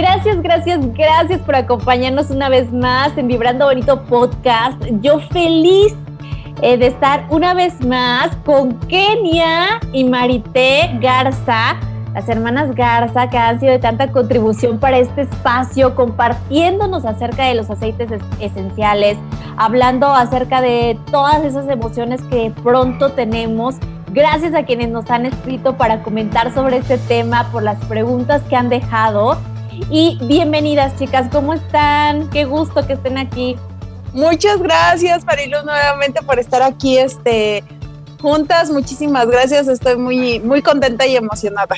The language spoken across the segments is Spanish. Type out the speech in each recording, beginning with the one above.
Gracias, gracias, gracias por acompañarnos una vez más en Vibrando Bonito Podcast. Yo feliz eh, de estar una vez más con Kenia y Marité Garza, las hermanas Garza, que han sido de tanta contribución para este espacio, compartiéndonos acerca de los aceites esenciales, hablando acerca de todas esas emociones que pronto tenemos. Gracias a quienes nos han escrito para comentar sobre este tema, por las preguntas que han dejado. Y bienvenidas, chicas, ¿cómo están? Qué gusto que estén aquí. Muchas gracias, Marilu, nuevamente por estar aquí este, juntas. Muchísimas gracias, estoy muy, muy contenta y emocionada.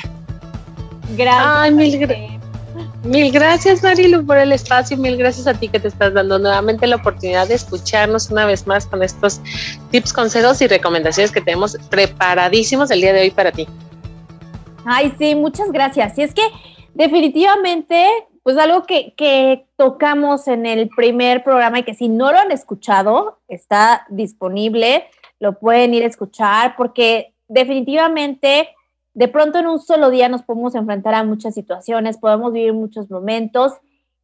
Gracias. Ay, mil, mil gracias, Marilu, por el espacio. Mil gracias a ti que te estás dando nuevamente la oportunidad de escucharnos una vez más con estos tips, consejos y recomendaciones que tenemos preparadísimos el día de hoy para ti. Ay, sí, muchas gracias. Y es que definitivamente, pues algo que, que, tocamos en el primer programa y que si no lo han escuchado, está disponible, lo pueden ir a escuchar porque definitivamente de pronto en un solo día nos podemos enfrentar a muchas situaciones, podemos vivir muchos momentos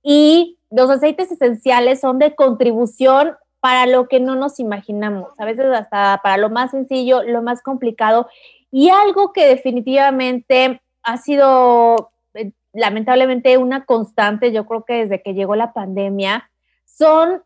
y los aceites esenciales son de contribución para lo que no nos imaginamos, a veces hasta para lo más sencillo, lo más complicado y algo que definitivamente ha sido lamentablemente una constante, yo creo que desde que llegó la pandemia, son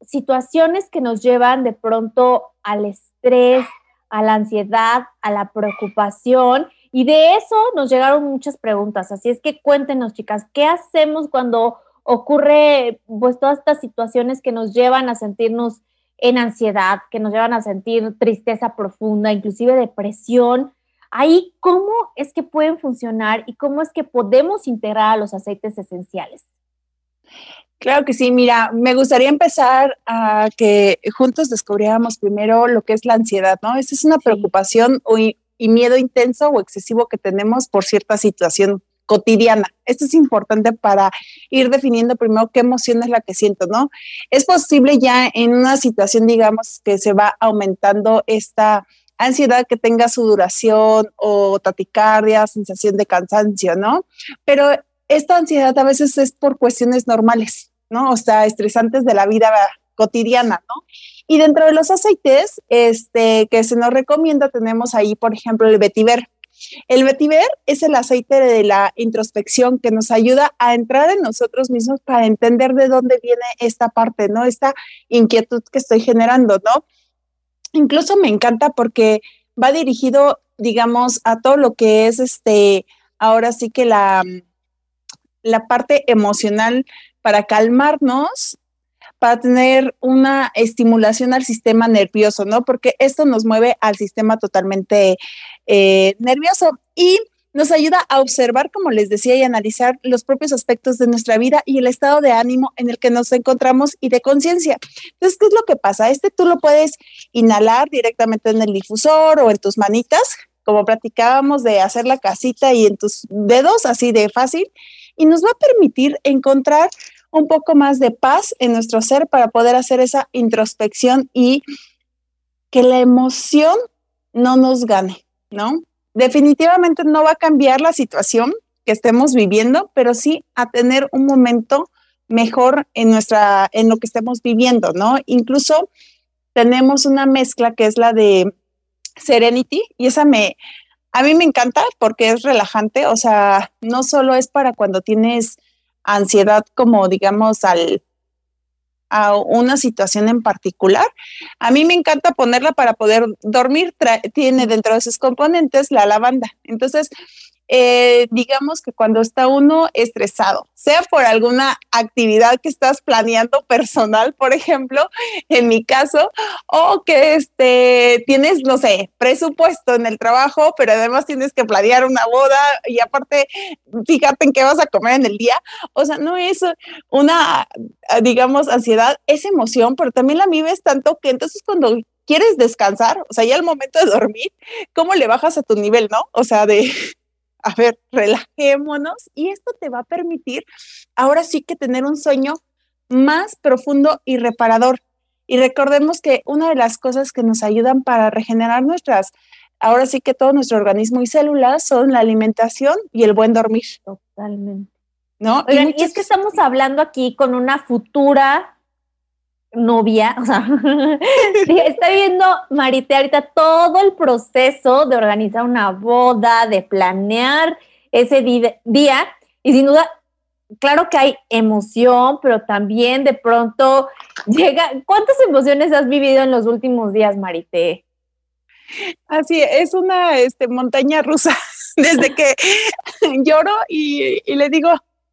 situaciones que nos llevan de pronto al estrés, a la ansiedad, a la preocupación. Y de eso nos llegaron muchas preguntas. Así es que cuéntenos, chicas, ¿qué hacemos cuando ocurre pues todas estas situaciones que nos llevan a sentirnos en ansiedad, que nos llevan a sentir tristeza profunda, inclusive depresión? Ahí, ¿cómo es que pueden funcionar y cómo es que podemos integrar a los aceites esenciales? Claro que sí, mira, me gustaría empezar a que juntos descubriéramos primero lo que es la ansiedad, ¿no? Esa es una preocupación y miedo intenso o excesivo que tenemos por cierta situación cotidiana. Esto es importante para ir definiendo primero qué emoción es la que siento, ¿no? Es posible ya en una situación, digamos, que se va aumentando esta ansiedad que tenga su duración o taticardia, sensación de cansancio, ¿no? Pero esta ansiedad a veces es por cuestiones normales, ¿no? O sea, estresantes de la vida cotidiana, ¿no? Y dentro de los aceites este, que se nos recomienda, tenemos ahí, por ejemplo, el vetiver. El vetiver es el aceite de la introspección que nos ayuda a entrar en nosotros mismos para entender de dónde viene esta parte, ¿no? Esta inquietud que estoy generando, ¿no? Incluso me encanta porque va dirigido, digamos, a todo lo que es este, ahora sí que la, la parte emocional para calmarnos, para tener una estimulación al sistema nervioso, ¿no? Porque esto nos mueve al sistema totalmente eh, nervioso. Y nos ayuda a observar, como les decía, y analizar los propios aspectos de nuestra vida y el estado de ánimo en el que nos encontramos y de conciencia. Entonces, ¿qué es lo que pasa? Este tú lo puedes inhalar directamente en el difusor o en tus manitas, como platicábamos de hacer la casita y en tus dedos, así de fácil, y nos va a permitir encontrar un poco más de paz en nuestro ser para poder hacer esa introspección y que la emoción no nos gane, ¿no? Definitivamente no va a cambiar la situación que estemos viviendo, pero sí a tener un momento mejor en nuestra, en lo que estemos viviendo, ¿no? Incluso tenemos una mezcla que es la de Serenity y esa me, a mí me encanta porque es relajante, o sea, no solo es para cuando tienes ansiedad como digamos al a una situación en particular. A mí me encanta ponerla para poder dormir. tiene dentro de sus componentes la lavanda. Entonces, eh, digamos que cuando está uno estresado, sea por alguna actividad que estás planeando personal, por ejemplo, en mi caso, o que este, tienes, no sé, presupuesto en el trabajo, pero además tienes que planear una boda y aparte, fíjate en qué vas a comer en el día. O sea, no es una, digamos, ansiedad, es emoción, pero también la vives tanto que entonces cuando quieres descansar, o sea, ya al momento de dormir, ¿cómo le bajas a tu nivel, no? O sea, de a ver, relajémonos y esto te va a permitir ahora sí que tener un sueño más profundo y reparador. Y recordemos que una de las cosas que nos ayudan para regenerar nuestras, ahora sí que todo nuestro organismo y células son la alimentación y el buen dormir. Totalmente. ¿No? y es que estamos hablando aquí con una futura novia, o sea, está viendo Marité ahorita todo el proceso de organizar una boda, de planear ese día y sin duda, claro que hay emoción, pero también de pronto llega, ¿cuántas emociones has vivido en los últimos días, Marité? Así es una este, montaña rusa, desde que lloro y le digo,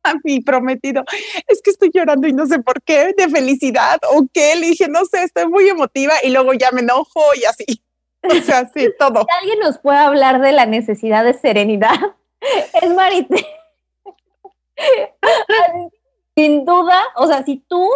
a mi prometido, es que estoy llorando y no sé por qué, de felicidad o qué, le dije, no sé, estoy muy emotiva y luego ya me enojo y así. O sea, sí, todo. Si alguien nos puede hablar de la necesidad de serenidad, es Marite. Sin duda, o sea, si tú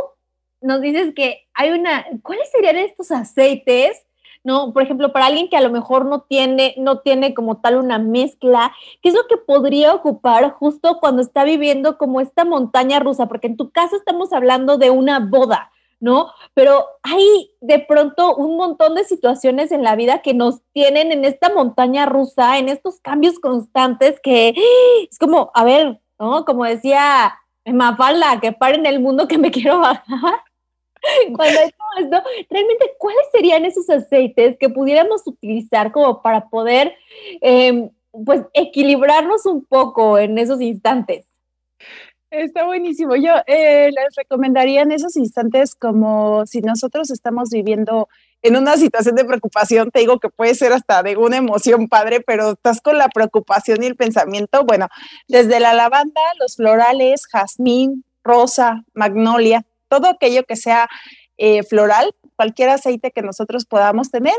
nos dices que hay una, ¿cuáles serían estos aceites ¿no? Por ejemplo, para alguien que a lo mejor no tiene, no tiene como tal una mezcla, ¿qué es lo que podría ocupar justo cuando está viviendo como esta montaña rusa? Porque en tu caso estamos hablando de una boda, ¿no? Pero hay de pronto un montón de situaciones en la vida que nos tienen en esta montaña rusa, en estos cambios constantes que es como, a ver, ¿no? Como decía Mafalda, que paren el mundo que me quiero bajar. cuando hay todo esto, realmente, ¿cuáles serían esos aceites que pudiéramos utilizar como para poder, em, pues, equilibrarnos un poco en esos instantes? Está buenísimo. Yo eh, les recomendaría en esos instantes como si nosotros estamos viviendo en una situación de preocupación, te digo que puede ser hasta de una emoción padre, pero estás con la preocupación y el pensamiento, bueno, desde la lavanda, los florales, jazmín, rosa, magnolia, todo aquello que sea eh, floral, cualquier aceite que nosotros podamos tener.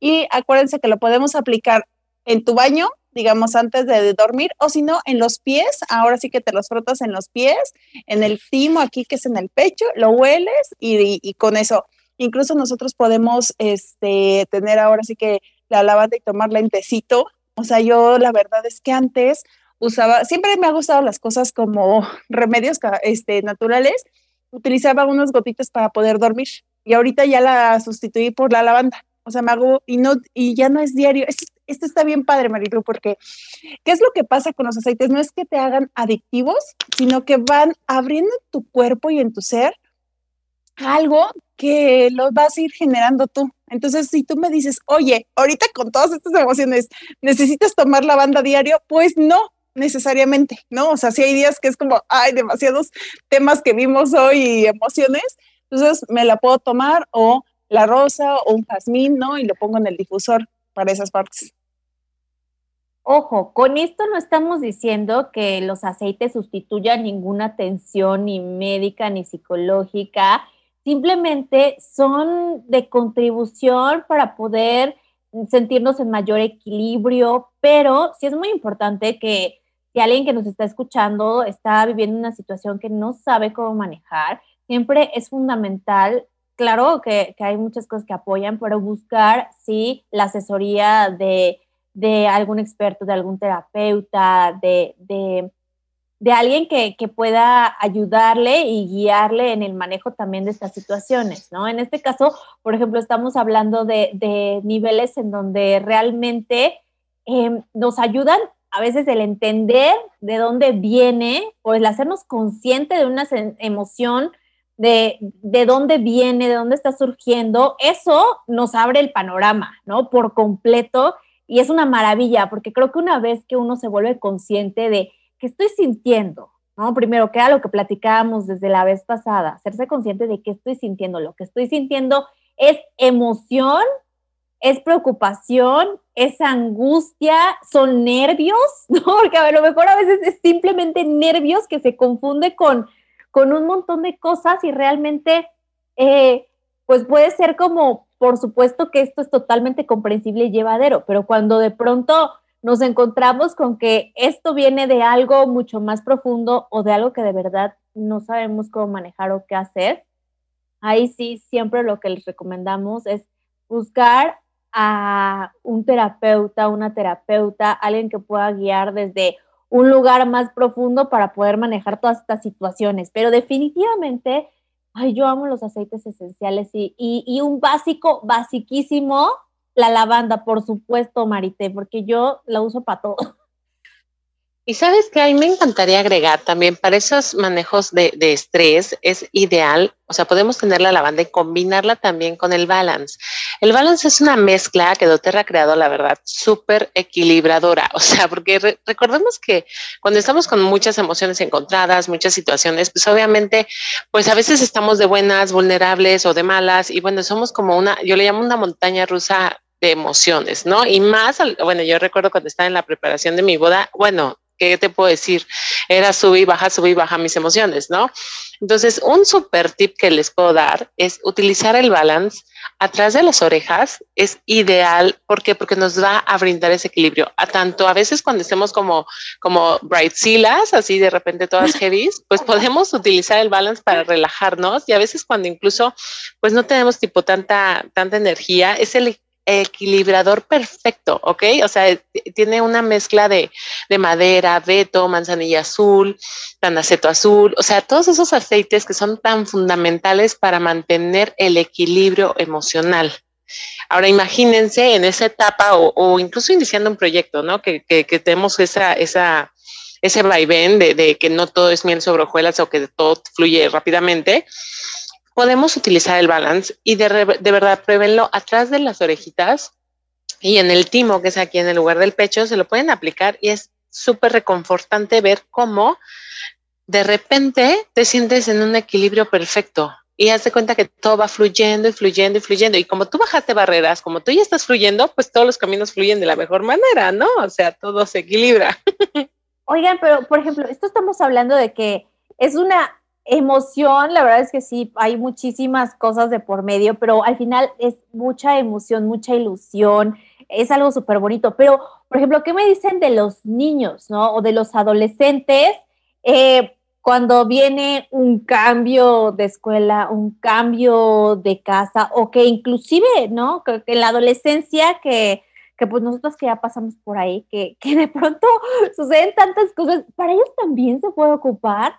Y acuérdense que lo podemos aplicar en tu baño, digamos, antes de dormir, o si no, en los pies. Ahora sí que te los frotas en los pies, en el timo aquí que es en el pecho, lo hueles y, con eso. Incluso nosotros podemos este, tener ahora sí que la lavanda y tomarla en tecito. O sea, yo la verdad es que antes usaba, siempre me ha gustado las cosas como remedios este, naturales utilizaba unas gotitas para poder dormir y ahorita ya la sustituí por la lavanda. O sea, me hago y no y ya no es diario. Esto, está bien padre, Marilu, porque ¿qué es lo que pasa con los aceites? No es que te hagan adictivos, sino que van abriendo en tu cuerpo y en tu ser algo que lo vas a ir generando tú. Entonces, si tú me dices, oye, ahorita con todas estas emociones, ¿necesitas tomar lavanda diario? Pues no, necesariamente, ¿no? O sea, si hay días que es como, hay demasiados temas que vimos hoy y emociones, entonces me la puedo tomar o la rosa o un jazmín, ¿no? Y lo pongo en el difusor para esas partes. Ojo, con esto no estamos diciendo que los aceites sustituyan ninguna atención ni médica ni psicológica, simplemente son de contribución para poder sentirnos en mayor equilibrio, pero sí es muy importante que si alguien que nos está escuchando está viviendo una situación que no sabe cómo manejar, siempre es fundamental, claro que, hay muchas cosas que apoyan, pero buscar, sí, la asesoría de, algún experto, de algún terapeuta, de, de, alguien que, pueda ayudarle y guiarle en el manejo también de estas situaciones, ¿no? En este caso, por ejemplo, estamos hablando de, niveles en donde realmente em, nos ayudan a veces el entender de dónde viene o el hacernos consciente de una emoción, de, de dónde viene, de dónde está surgiendo, eso nos abre el panorama, ¿no? Por completo. Y es una maravilla, porque creo que una vez que uno se vuelve consciente de qué estoy sintiendo, ¿no? Primero, que era lo que platicábamos desde la vez pasada, hacerse consciente de qué estoy sintiendo. Lo que estoy sintiendo es emoción, es preocupación, es angustia, son nervios. Porque a lo mejor a veces es simplemente nervios que se confunde con, con un montón de cosas y realmente, eh, pues puede ser como, por supuesto que esto es totalmente comprensible y llevadero, pero cuando de pronto nos encontramos con que esto viene de algo mucho más profundo o de algo que de verdad no sabemos cómo manejar o qué hacer, ahí sí siempre lo que les recomendamos es buscar a un terapeuta, una terapeuta, alguien que pueda guiar desde un lugar más profundo para poder manejar todas estas situaciones. Pero definitivamente, ay, yo amo los aceites esenciales y, y, un básico, basiquísimo, la lavanda, por supuesto, Marité, porque yo la uso para todo. Y sabes que a mí me encantaría agregar también para esos manejos de, de, estrés es ideal, o sea, podemos tener la lavanda y combinarla también con el balance. El balance es una mezcla que doTERRA ha creado, la verdad, súper equilibradora, o sea, porque re recordemos que cuando estamos con muchas emociones encontradas, muchas situaciones, pues obviamente, pues a veces estamos de buenas, vulnerables o de malas y bueno, somos como una, yo le llamo una montaña rusa de emociones, ¿no? Y más, bueno, yo recuerdo cuando estaba en la preparación de mi boda, bueno, ¿qué te puedo decir? Era subir y baja, subir y baja mis emociones, ¿no? Entonces, un super tip que les puedo dar es utilizar el balance atrás de las orejas. Es ideal. ¿Por qué? Porque nos va a brindar ese equilibrio. A tanto a veces cuando estemos como, como brightsilas, así de repente todas heavy, pues podemos utilizar el balance para relajarnos. Y a veces cuando incluso, pues no tenemos tipo tanta, tanta energía, es el equilibrador perfecto, ¿ok? O sea, tiene una mezcla de, de, madera, veto, manzanilla azul, tanaceto azul, o sea, todos esos aceites que son tan fundamentales para mantener el equilibrio emocional. Ahora imagínense en esa etapa o, incluso iniciando un proyecto, ¿no? Que, que, que tenemos esa, esa, ese vaivén de, de que no todo es miel sobre hojuelas o que todo fluye rápidamente podemos utilizar el balance y de, de verdad pruébenlo atrás de las orejitas y en el timo, que es aquí en el lugar del pecho, se lo pueden aplicar y es súper reconfortante ver cómo de repente te sientes en un equilibrio perfecto y haz cuenta que todo va fluyendo y fluyendo y fluyendo. Y como tú bajaste barreras, como tú ya estás fluyendo, pues todos los caminos fluyen de la mejor manera, ¿no? O sea, todo se equilibra. Oigan, pero por ejemplo, esto estamos hablando de que es una Emoción, la verdad es que sí, hay muchísimas cosas de por medio, pero al final es mucha emoción, mucha ilusión, es algo súper bonito. Pero, por ejemplo, ¿qué me dicen de los niños, no? O de los adolescentes, eh, cuando viene un cambio de escuela, un cambio de casa, o que inclusive, ¿no? Que, en la adolescencia que que pues nosotros que ya pasamos por ahí, que, que de pronto suceden tantas cosas, ¿para ellos también se puede ocupar?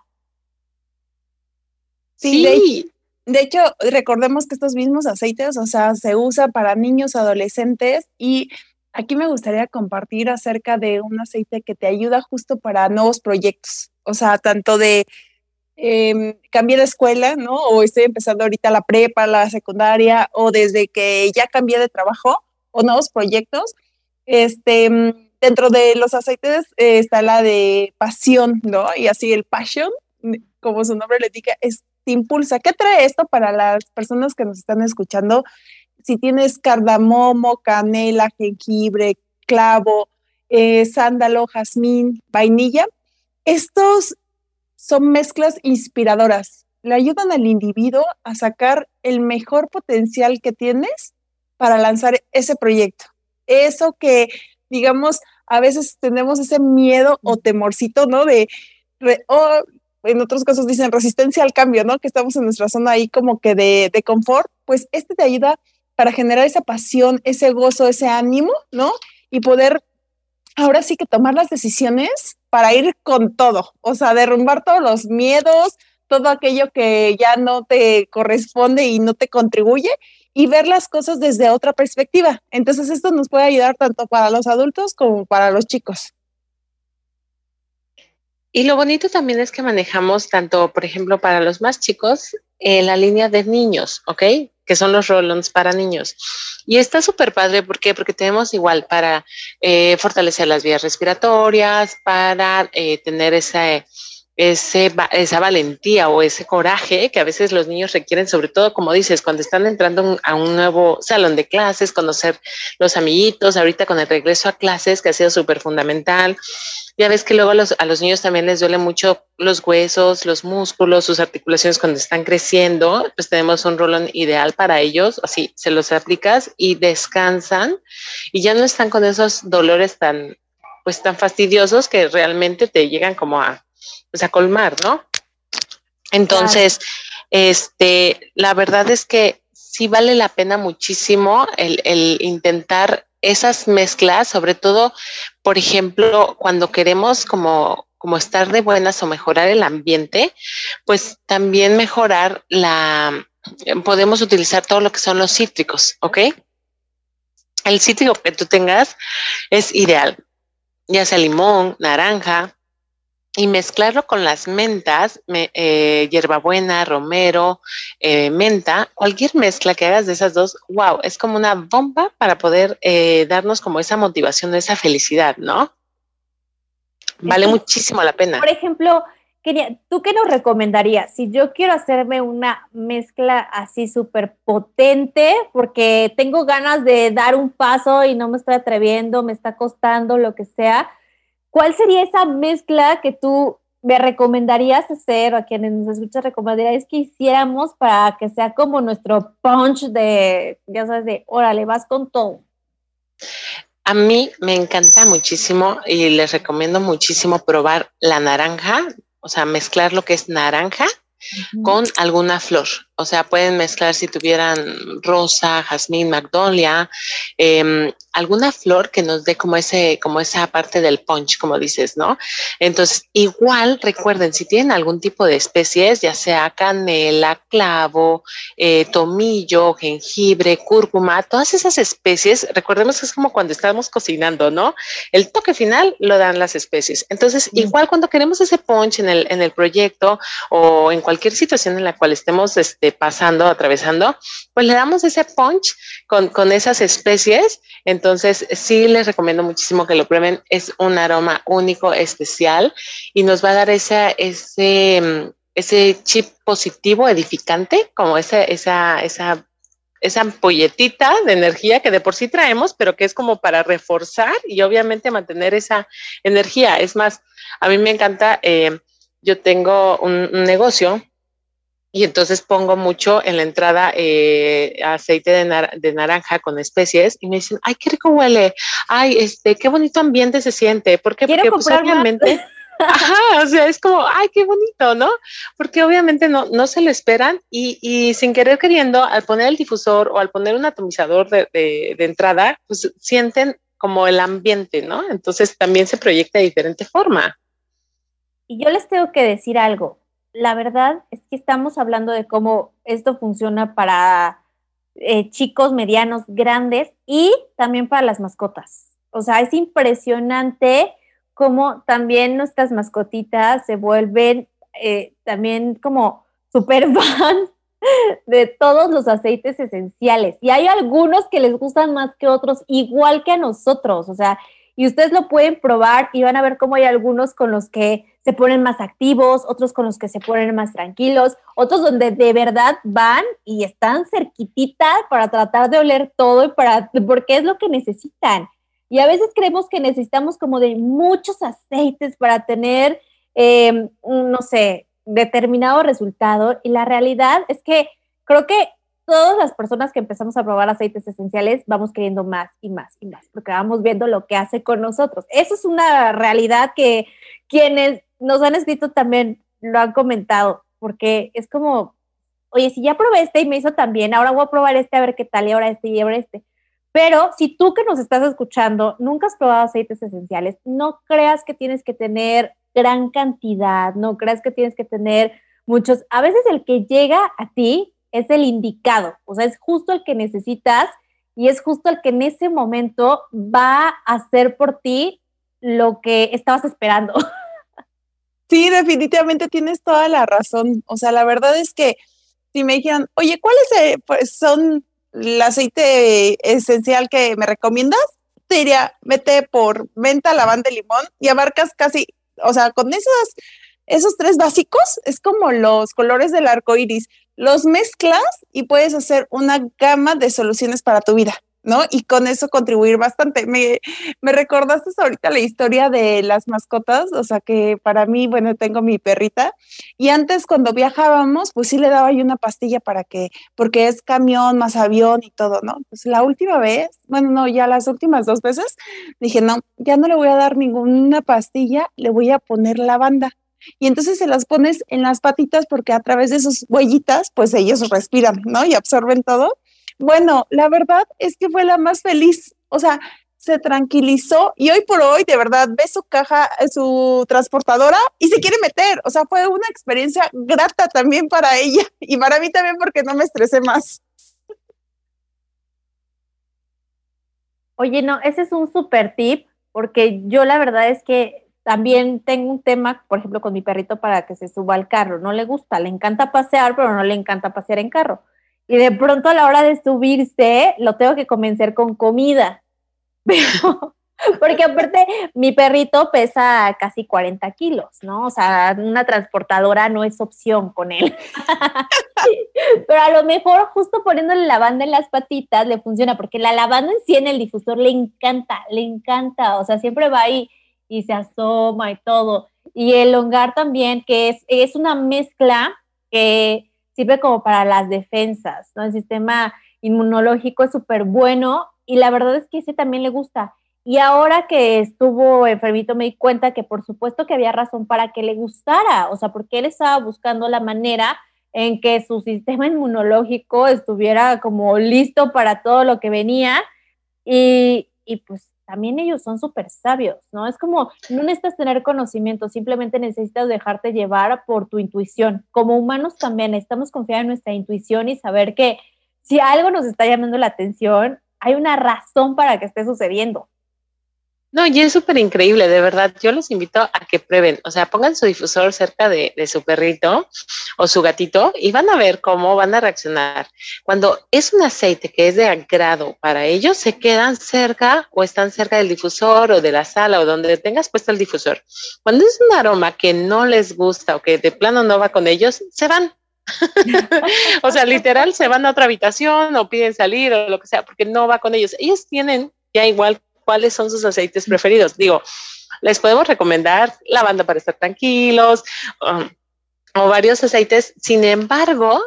Sí, De, hecho, recordemos que estos mismos aceites, o sea, se usa para niños, adolescentes y aquí me gustaría compartir acerca de un aceite que te ayuda justo para nuevos proyectos, o sea, tanto de eh, cambié de escuela, ¿no? O estoy empezando ahorita la prepa, la secundaria, o desde que ya cambié de trabajo o nuevos proyectos. Este, dentro de los aceites eh, está la de pasión, ¿no? Y así el passion, como su nombre le indica, es te impulsa. ¿Qué trae esto para las personas que nos están escuchando? Si tienes cardamomo, canela, jengibre, clavo, eh, sándalo, jazmín, vainilla, estos son mezclas inspiradoras. Le ayudan al individuo a sacar el mejor potencial que tienes para lanzar ese proyecto. Eso que, digamos, a veces tenemos ese miedo o temorcito, ¿no? De, oh, en otros casos dicen resistencia al cambio, ¿no? Que estamos en nuestra zona ahí como que de, de confort, pues este te ayuda para generar esa pasión, ese gozo, ese ánimo, ¿no? Y poder ahora sí que tomar las decisiones para ir con todo, o sea, derrumbar todos los miedos, todo aquello que ya no te corresponde y no te contribuye y ver las cosas desde otra perspectiva. Entonces esto nos puede ayudar tanto para los adultos como para los chicos. Y lo bonito también es que manejamos tanto, por ejemplo, para los más chicos, eh, la línea de niños, ¿ok? Que son los roll para niños. Y está súper padre, ¿por qué? Porque tenemos igual para eh, fortalecer las vías respiratorias, para eh, tener esa, ese, esa valentía o ese coraje que a veces los niños requieren, sobre todo, como dices, cuando están entrando a un nuevo salón de clases, conocer los amiguitos, ahorita con el regreso a clases, que ha sido súper fundamental. Ya ves que luego a los, niños también les duele mucho los huesos, los músculos, sus articulaciones cuando están creciendo, pues tenemos un rolón ideal para ellos, así se los aplicas y descansan y ya no están con esos dolores tan, pues tan fastidiosos que realmente te llegan como a, pues, a colmar, ¿no? Entonces, este, la verdad es que sí vale la pena muchísimo el, el intentar esas mezclas, sobre todo, por ejemplo, cuando queremos como, como estar de buenas o mejorar el ambiente, pues también mejorar la, podemos utilizar todo lo que son los cítricos, ¿ok? El cítrico que tú tengas es ideal, ya sea limón, naranja, y mezclarlo con las mentas, eh, hierbabuena, romero, eh, menta, cualquier mezcla que hagas de esas dos, wow, es como una bomba para poder eh, darnos como esa motivación, esa felicidad, ¿no? Vale muchísimo la pena. Por ejemplo, quería, ¿tú qué nos recomendarías? Si yo quiero hacerme una mezcla así súper potente, porque tengo ganas de dar un paso y no me estoy atreviendo, me está costando, lo que sea, ¿Cuál sería esa mezcla que tú me recomendarías hacer o a quienes nos escuchan recomendarías que hiciéramos para que sea como nuestro punch de, ya sabes, de órale, vas con todo? A mí me encanta muchísimo y les recomiendo muchísimo probar la naranja, o sea, mezclar lo que es naranja con alguna flor. O sea, pueden mezclar si tuvieran rosa, jazmín, magnolia, em, alguna flor que nos dé como ese, como esa parte del punch, como dices, ¿no? Entonces, igual recuerden, si tienen algún tipo de especies, ya sea canela, clavo, eh, tomillo, jengibre, cúrcuma, todas esas especies, recordemos que es como cuando estamos cocinando, ¿no? El toque final lo dan las especies. Entonces, igual cuando queremos ese punch en el, en el proyecto o en cualquier situación en la cual estemos, este, pasando, atravesando, pues le damos ese punch con, con esas especies. Entonces, sí les recomiendo muchísimo que lo prueben. Es un aroma único, especial y nos va a dar ese, ese, ese chip positivo, edificante, como esa, esa, esa esa ampolletita de energía que de por sí traemos, pero que es como para reforzar y obviamente mantener esa energía. Es más, a mí me encanta, eh, yo tengo un, negocio y entonces pongo mucho en la entrada eh, aceite de, naranja con especies y me dicen, ay, qué rico huele, ay, este, qué bonito ambiente se siente, ¿por qué? Porque pues, obviamente... Ajá, o sea, es como, ay, qué bonito, ¿no? Porque obviamente no, no se lo esperan y, y, sin querer queriendo, al poner el difusor o al poner un atomizador de, de, de, entrada, pues sienten como el ambiente, ¿no? Entonces también se proyecta de diferente forma. Y yo les tengo que decir algo, la verdad es que estamos hablando de cómo esto funciona para eh, chicos, medianos, grandes y también para las mascotas. O sea, es impresionante cómo también nuestras mascotitas se vuelven eh, también como super fans de todos los aceites esenciales. Y hay algunos que les gustan más que otros, igual que a nosotros. O sea, y ustedes lo pueden probar y van a ver cómo hay algunos con los que se ponen más activos, otros con los que se ponen más tranquilos, otros donde de verdad van y están cerquititas para tratar de oler todo y para, porque es lo que necesitan. Y a veces creemos que necesitamos como de muchos aceites para tener, em, no sé, determinado resultado. Y la realidad es que creo que todas las personas que empezamos a probar aceites esenciales vamos queriendo más y más y más, porque vamos viendo lo que hace con nosotros. Eso es una realidad que quienes nos han escrito también lo han comentado, porque es como, oye, si ya probé este y me hizo también, ahora voy a probar este a ver qué tal, y ahora este y ahora este. Pero si tú que nos estás escuchando nunca has probado aceites esenciales, no creas que tienes que tener gran cantidad, no creas que tienes que tener muchos. A veces el que llega a ti es el indicado, o sea, es justo el que necesitas y es justo el que en ese momento va a hacer por ti lo que estabas esperando. Sí, definitivamente tienes toda la razón. O sea, la verdad es que si me dijeran, oye, ¿cuáles eh, pues, son el aceite esencial que me recomiendas? Te diría, vete por menta, lavanda y limón y abarcas casi, o sea, con esas esos tres básicos es como los colores del arco iris. Los mezclas y puedes hacer una gama de soluciones para tu vida. ¿No? Y con eso contribuir bastante. Me, me recordaste ahorita la historia de las mascotas, o sea que para mí, bueno, tengo mi perrita y antes cuando viajábamos, pues sí le daba yo una pastilla para que, porque es camión más avión y todo, ¿no? Pues la última vez, bueno, no, ya las últimas dos veces, dije, no, ya no le voy a dar ninguna pastilla, le voy a poner lavanda. Y entonces se las pones en las patitas porque a través de sus huellitas, pues ellos respiran, ¿no? Y absorben todo. Bueno, la verdad es que fue la más feliz. O sea, se tranquilizó y hoy por hoy, de verdad, ve su caja, eh, su transportadora y se quiere meter. O sea, fue una experiencia grata también para ella y para mí también porque no me estresé más. Oye, no, ese es un super tip porque yo la verdad es que también tengo un tema, por ejemplo, con mi perrito para que se suba al carro. No le gusta, le encanta pasear, pero no le encanta pasear en carro y de pronto a la hora de subirse lo tengo que convencer con comida. porque aparte mi perrito pesa casi 40 kilos, ¿no? O sea, una transportadora no es opción con él. Pero a lo mejor justo poniéndole lavanda en las patitas le funciona, porque la lavanda en sí en el difusor le encanta, le encanta, o sea, siempre va ahí y se asoma y todo. Y el hongar también, que es, es una mezcla que sirve como para las defensas, ¿no? El sistema inmunológico es súper bueno y la verdad es que ese también le gusta. Y ahora que estuvo enfermito me di cuenta que por supuesto que había razón para que le gustara, o sea, porque él estaba buscando la manera en que su sistema inmunológico estuviera como listo para todo lo que venía y, y pues también ellos son súper sabios, ¿no? Es como, no necesitas tener conocimiento, simplemente necesitas dejarte llevar por tu intuición. Como humanos también necesitamos confiar en nuestra intuición y saber que si algo nos está llamando la atención, hay una razón para que esté sucediendo. No, y es súper increíble, de verdad. Yo los invito a que prueben, o sea, pongan su difusor cerca de, su perrito o su gatito y van a ver cómo van a reaccionar. Cuando es un aceite que es de agrado para ellos, se quedan cerca o están cerca del difusor o de la sala o donde tengas puesto el difusor. Cuando es un aroma que no les gusta o que de plano no va con ellos, se van. o sea, literal, se van a otra habitación o piden salir o lo que sea, porque no va con ellos. Ellos tienen ya igual cuáles son sus aceites preferidos. Digo, les podemos recomendar lavanda para estar tranquilos um, o varios aceites. Sin embargo,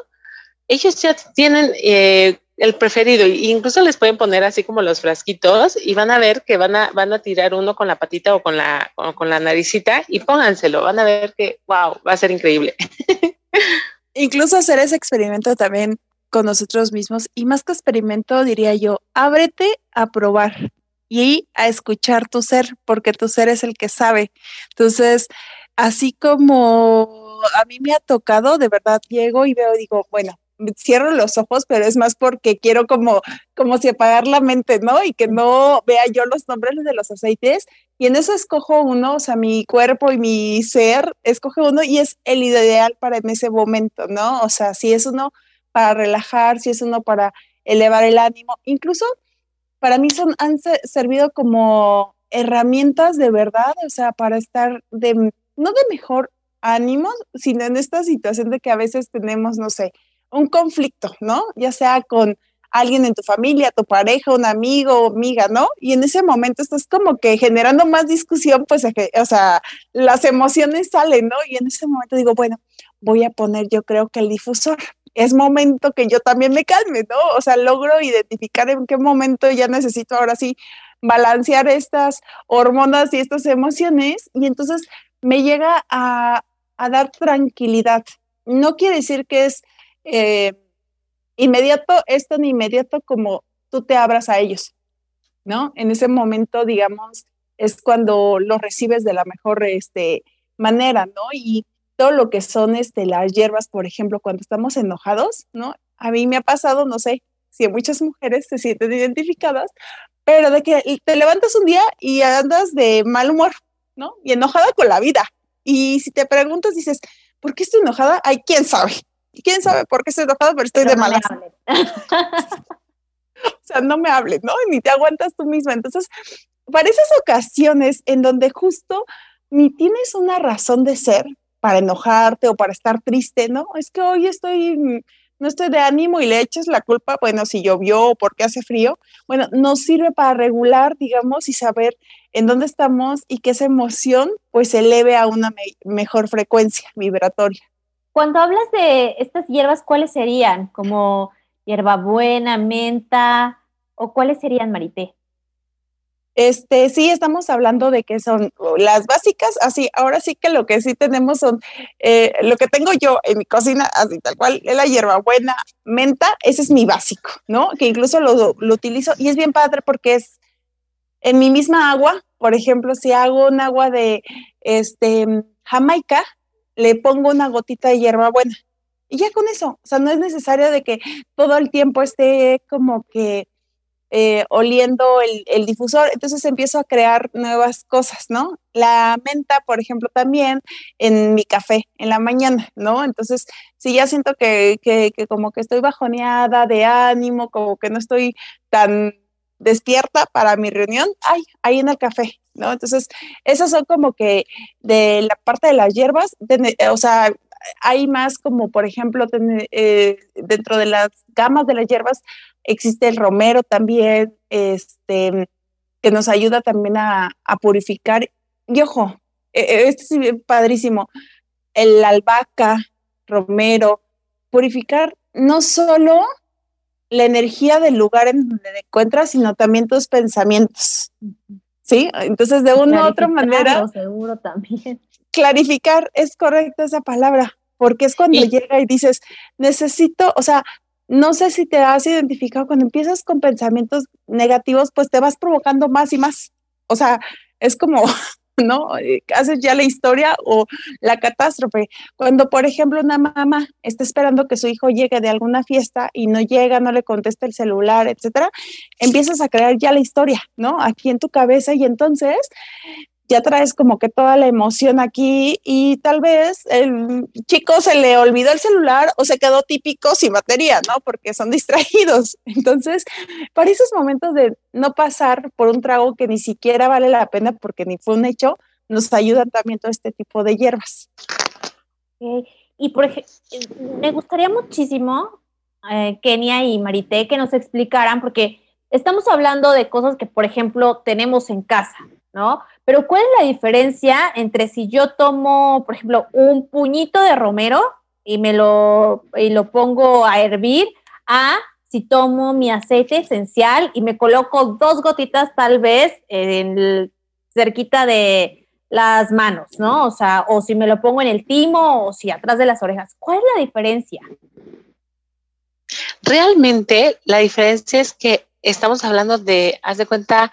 ellos ya tienen eh, el preferido incluso les pueden poner así como los frasquitos y van a ver que van a, van a tirar uno con la patita o con la, con la naricita y pónganselo. Van a ver que, wow, va a ser increíble. Incluso hacer ese experimento también con nosotros mismos y más que experimento diría yo, ábrete a probar y a escuchar tu ser, porque tu ser es el que sabe. Entonces, así como a mí me ha tocado, de verdad llego y veo, digo, bueno, cierro los ojos, pero es más porque quiero como, como si apagar la mente, ¿no? Y que no vea yo los nombres de los aceites. Y en eso escojo uno, o sea, mi cuerpo y mi ser, escoge uno y es el ideal para en ese momento, ¿no? O sea, si es uno para relajar, si es uno para elevar el ánimo, incluso para mí son, han servido como herramientas de verdad, o sea, para estar de, no de mejor ánimo, sino en esta situación de que a veces tenemos, no sé, un conflicto, ¿no? Ya sea con alguien en tu familia, tu pareja, un amigo, amiga, ¿no? Y en ese momento estás como que generando más discusión, pues, o sea, las emociones salen, ¿no? Y en ese momento digo, bueno, voy a poner yo creo que el difusor, es momento que yo también me calme, ¿no? O sea, logro identificar en qué momento ya necesito ahora sí balancear estas hormonas y estas emociones y entonces me llega a, dar tranquilidad. No quiere decir que es eh, inmediato, es tan inmediato como tú te abras a ellos, ¿no? En ese momento, digamos, es cuando lo recibes de la mejor este, manera, ¿no? Y todo lo que son este, las hierbas, por ejemplo, cuando estamos enojados, ¿no? A mí me ha pasado, no sé si muchas mujeres se sienten identificadas, pero de que te levantas un día y andas de mal humor, ¿no? Y enojada con la vida. Y si te preguntas, dices, ¿por qué estoy enojada? Ay, quién sabe. ¿Quién sabe por qué estoy enojada? Pero estoy de no malas. o sea, no me hables, ¿no? Ni te aguantas tú misma. Entonces, para esas ocasiones en donde justo ni tienes una razón de ser, para enojarte o para estar triste, ¿no? Es que hoy estoy no estoy de ánimo y le eches la culpa, bueno, si llovió o porque hace frío, bueno, nos sirve para regular, digamos, y saber en dónde estamos y que esa emoción pues se eleve a una mejor frecuencia vibratoria. Cuando hablas de estas hierbas, ¿cuáles serían? Como hierbabuena, menta, o cuáles serían, Marité? Este, sí, estamos hablando de que son las básicas, así, ahora sí que lo que sí tenemos son, eh, lo que tengo yo en mi cocina, así tal cual, es la hierbabuena, menta, ese es mi básico, ¿no? Que incluso lo, lo utilizo y es bien padre porque es en mi misma agua, por ejemplo, si hago un agua de este, Jamaica, le pongo una gotita de hierbabuena y ya con eso, o sea, no es necesario de que todo el tiempo esté como que eh, oliendo el, difusor, entonces empiezo a crear nuevas cosas, ¿no? La menta, por ejemplo, también en mi café en la mañana, ¿no? Entonces, si ya siento que, que, como que estoy bajoneada de ánimo, como que no estoy tan despierta para mi reunión, ay, ahí en el café, ¿no? Entonces, esas son como que de la parte de las hierbas, o sea, hay más como, por ejemplo, eh, dentro de las gamas de las hierbas, existe el romero también, este, que nos ayuda también a, purificar. Y ojo, e, e, este es padrísimo, el albahaca, romero, purificar no solo la energía del lugar en donde te encuentras, sino también tus pensamientos. ¿Sí? Entonces, de una u otra manera. Seguro también. Clarificar, es correcta esa palabra, porque es cuando llega y dices, necesito, o sea, no sé si te has identificado, cuando empiezas con pensamientos negativos, pues te vas provocando más y más. O sea, es como, ¿no? Eh, haces ya la historia o la catástrofe. Cuando, por ejemplo, una mamá está esperando que su hijo llegue de alguna fiesta y no llega, no le contesta el celular, etcétera, empiezas a crear ya la historia, ¿no? Aquí en tu cabeza y entonces ya traes como que toda la emoción aquí y tal vez el chico se le olvidó el celular o se quedó típico sin batería, ¿no? Porque son distraídos. Entonces, para esos momentos de no pasar por un trago que ni siquiera vale la pena porque ni fue un hecho, nos ayudan también todo este tipo de hierbas. Y por ejemplo, me gustaría muchísimo, eh, Kenia y Marité, que nos explicaran, porque estamos hablando de cosas que, por ejemplo, tenemos en casa, ¿no? Pero ¿cuál es la diferencia entre si yo tomo, por ejemplo, un puñito de romero y me lo, y lo pongo a hervir a si tomo mi aceite esencial y me coloco dos gotitas tal vez en cerquita de las manos, ¿no? O sea, o si me lo pongo en el timo o si atrás de las orejas. ¿Cuál es la diferencia? Realmente la diferencia es que estamos hablando de, haz de cuenta,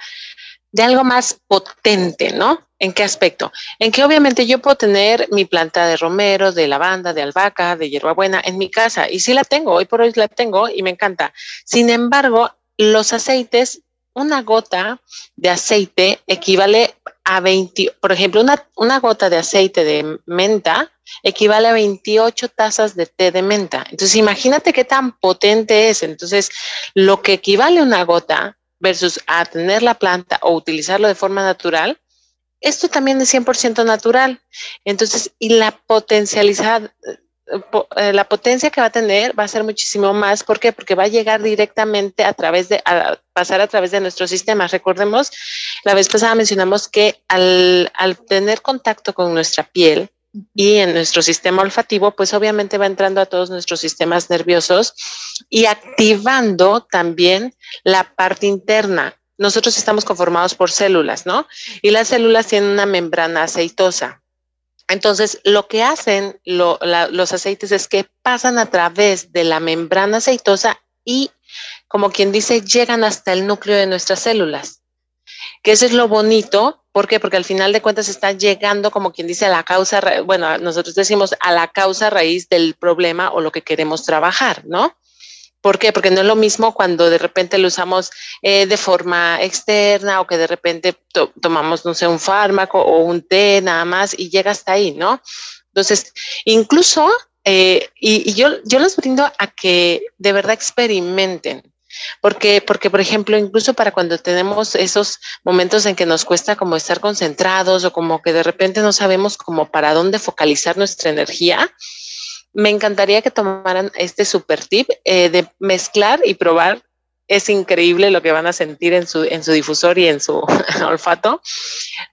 de algo más potente, ¿no? ¿En qué aspecto? En que obviamente yo puedo tener mi planta de romero, de lavanda, de albahaca, de hierbabuena en mi casa y sí la tengo, hoy por hoy la tengo y me encanta. Sin embargo, los aceites, una gota de aceite equivale a 20, por ejemplo, una, una gota de aceite de menta equivale a 28 tazas de té de menta. Entonces, imagínate qué tan potente es. Entonces, lo que equivale a una gota versus a tener la planta o utilizarlo de forma natural, esto también es 100% natural. Entonces, y la potencialidad, eh, la potencia que va a tener va a ser muchísimo más. ¿Por qué? Porque va a llegar directamente a través de, a pasar a través de nuestro sistema. Recordemos, la vez pasada mencionamos que al tener contacto con nuestra piel, y en nuestro sistema olfativo, pues obviamente va entrando a todos nuestros sistemas nerviosos y activando también la parte interna. Nosotros estamos conformados por células, ¿no? Y las células tienen una membrana aceitosa. Entonces, lo que hacen los aceites es que pasan a través de la membrana aceitosa y, como quien dice, llegan hasta el núcleo de nuestras células. Que eso es lo bonito ¿Por qué? Porque al final de cuentas está llegando, como quien dice, a la causa, bueno, nosotros decimos a la causa raíz del problema o lo que queremos trabajar, ¿no? ¿Por qué? Porque no es lo mismo cuando de repente lo usamos eh, de forma externa o que de repente tomamos, no sé, un fármaco o un té nada más y llega hasta ahí, ¿no? Entonces, incluso, eh, y, yo, yo los brindo a que de verdad experimenten. Porque, porque, por ejemplo, incluso para cuando tenemos esos momentos en que nos cuesta como estar concentrados o como que de repente no sabemos como para dónde focalizar nuestra energía, me encantaría que tomaran este super tip eh, de mezclar y probar. Es increíble lo que van a sentir en su, en su difusor y en su olfato.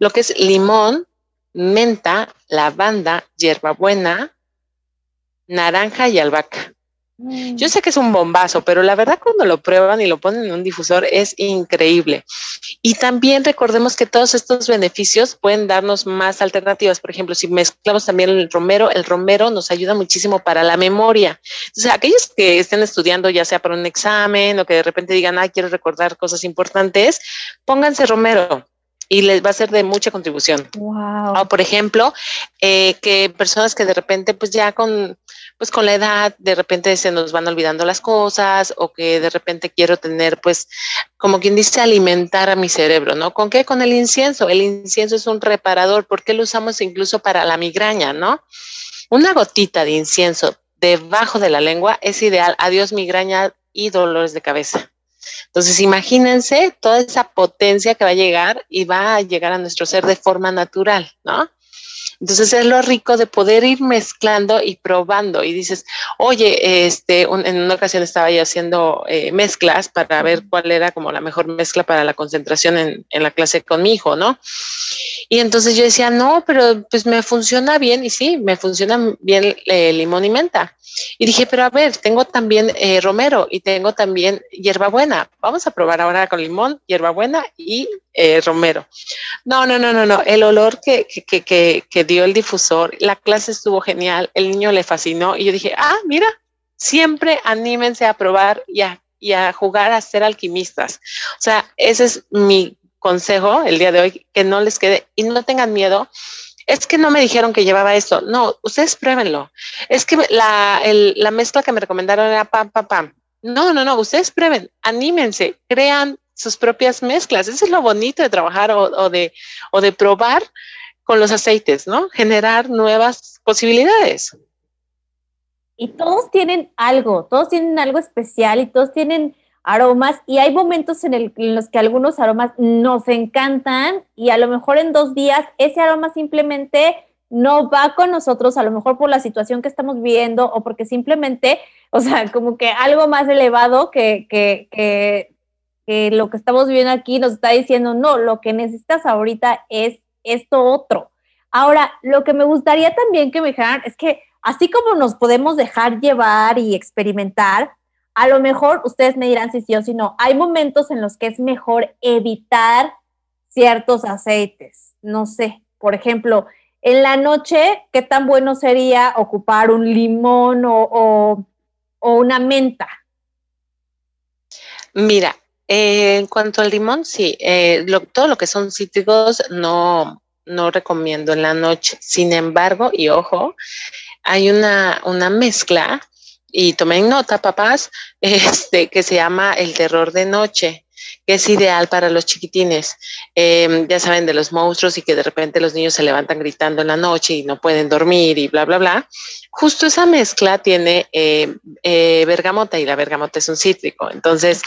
Lo que es limón, menta, lavanda, hierbabuena, naranja y albahaca. Mm. Yo sé que es un bombazo, pero la verdad cuando lo prueban y lo ponen en un difusor es increíble. Y también recordemos que todos estos beneficios pueden darnos más alternativas. Por ejemplo, si mezclamos también el romero, el romero nos ayuda muchísimo para la memoria. Entonces, aquellos que estén estudiando ya sea para un examen o que de repente digan, ay, quiero recordar cosas importantes, pónganse romero y les va a ser de mucha contribución. Wow. O por ejemplo, eh, que personas que de repente, pues ya con, pues con la edad, de repente se nos van olvidando las cosas o que de repente quiero tener, pues, como quien dice, alimentar a mi cerebro, ¿no? ¿Con qué? Con el incienso. El incienso es un reparador. ¿Por qué lo usamos incluso para la migraña, no? Una gotita de incienso debajo de la lengua es ideal. Adiós migraña y dolores de cabeza. Entonces, imagínense toda esa potencia que va a llegar y va a llegar a nuestro ser de forma natural, ¿no? Entonces es lo rico de poder ir mezclando y probando. Y dices, oye, este, en una ocasión estaba yo haciendo eh, mezclas para ver cuál era como la mejor mezcla para la concentración en, en, la clase con mi hijo, ¿no? Y entonces yo decía, no, pero pues me funciona bien. Y sí, me funciona bien eh, limón y menta. Y dije, pero a ver, tengo también eh, romero y tengo también hierbabuena. Vamos a probar ahora con limón, hierbabuena y eh, romero. No, no, no, no, no. El olor que, que, que, que, dio el difusor, la clase estuvo genial, el niño le fascinó y yo dije, ah, mira, siempre anímense a probar y a, y a jugar a ser alquimistas. O sea, ese es mi consejo el día de hoy, que no les quede y no tengan miedo es que no me dijeron que llevaba esto. No, ustedes pruébenlo. Es que la, la mezcla que me recomendaron era pam, pam, pam. No, no, no, ustedes prueben, anímense, crean sus propias mezclas. Eso es lo bonito de trabajar o, de, o de probar con los aceites, ¿no? Generar nuevas posibilidades. Y todos tienen algo, todos tienen algo especial y todos tienen aromas y hay momentos en, los que algunos aromas nos encantan y a lo mejor en dos días ese aroma simplemente no va con nosotros, a lo mejor por la situación que estamos viviendo o porque simplemente, o sea, como que algo más elevado que, que, que lo que estamos viviendo aquí nos está diciendo, no, lo que necesitas ahorita es esto otro. Ahora, lo que me gustaría también que me dijeran es que así como nos podemos dejar llevar y experimentar, a lo mejor ustedes me dirán si sí o si no. Hay momentos en los que es mejor evitar ciertos aceites. No sé, por ejemplo, en la noche, ¿qué tan bueno sería ocupar un limón o, una menta? Mira, eh, en cuanto al limón, sí, eh, todo lo que son cítricos no, no recomiendo en la noche. Sin embargo, y ojo, hay una, una mezcla y tomen nota, papás, este, que se llama El terror de noche, que es ideal para los chiquitines. Em, ya saben de los monstruos y que de repente los niños se levantan gritando en la noche y no pueden dormir y bla, bla, bla. Justo esa mezcla tiene eh, eh, bergamota y la bergamota es un cítrico. Entonces,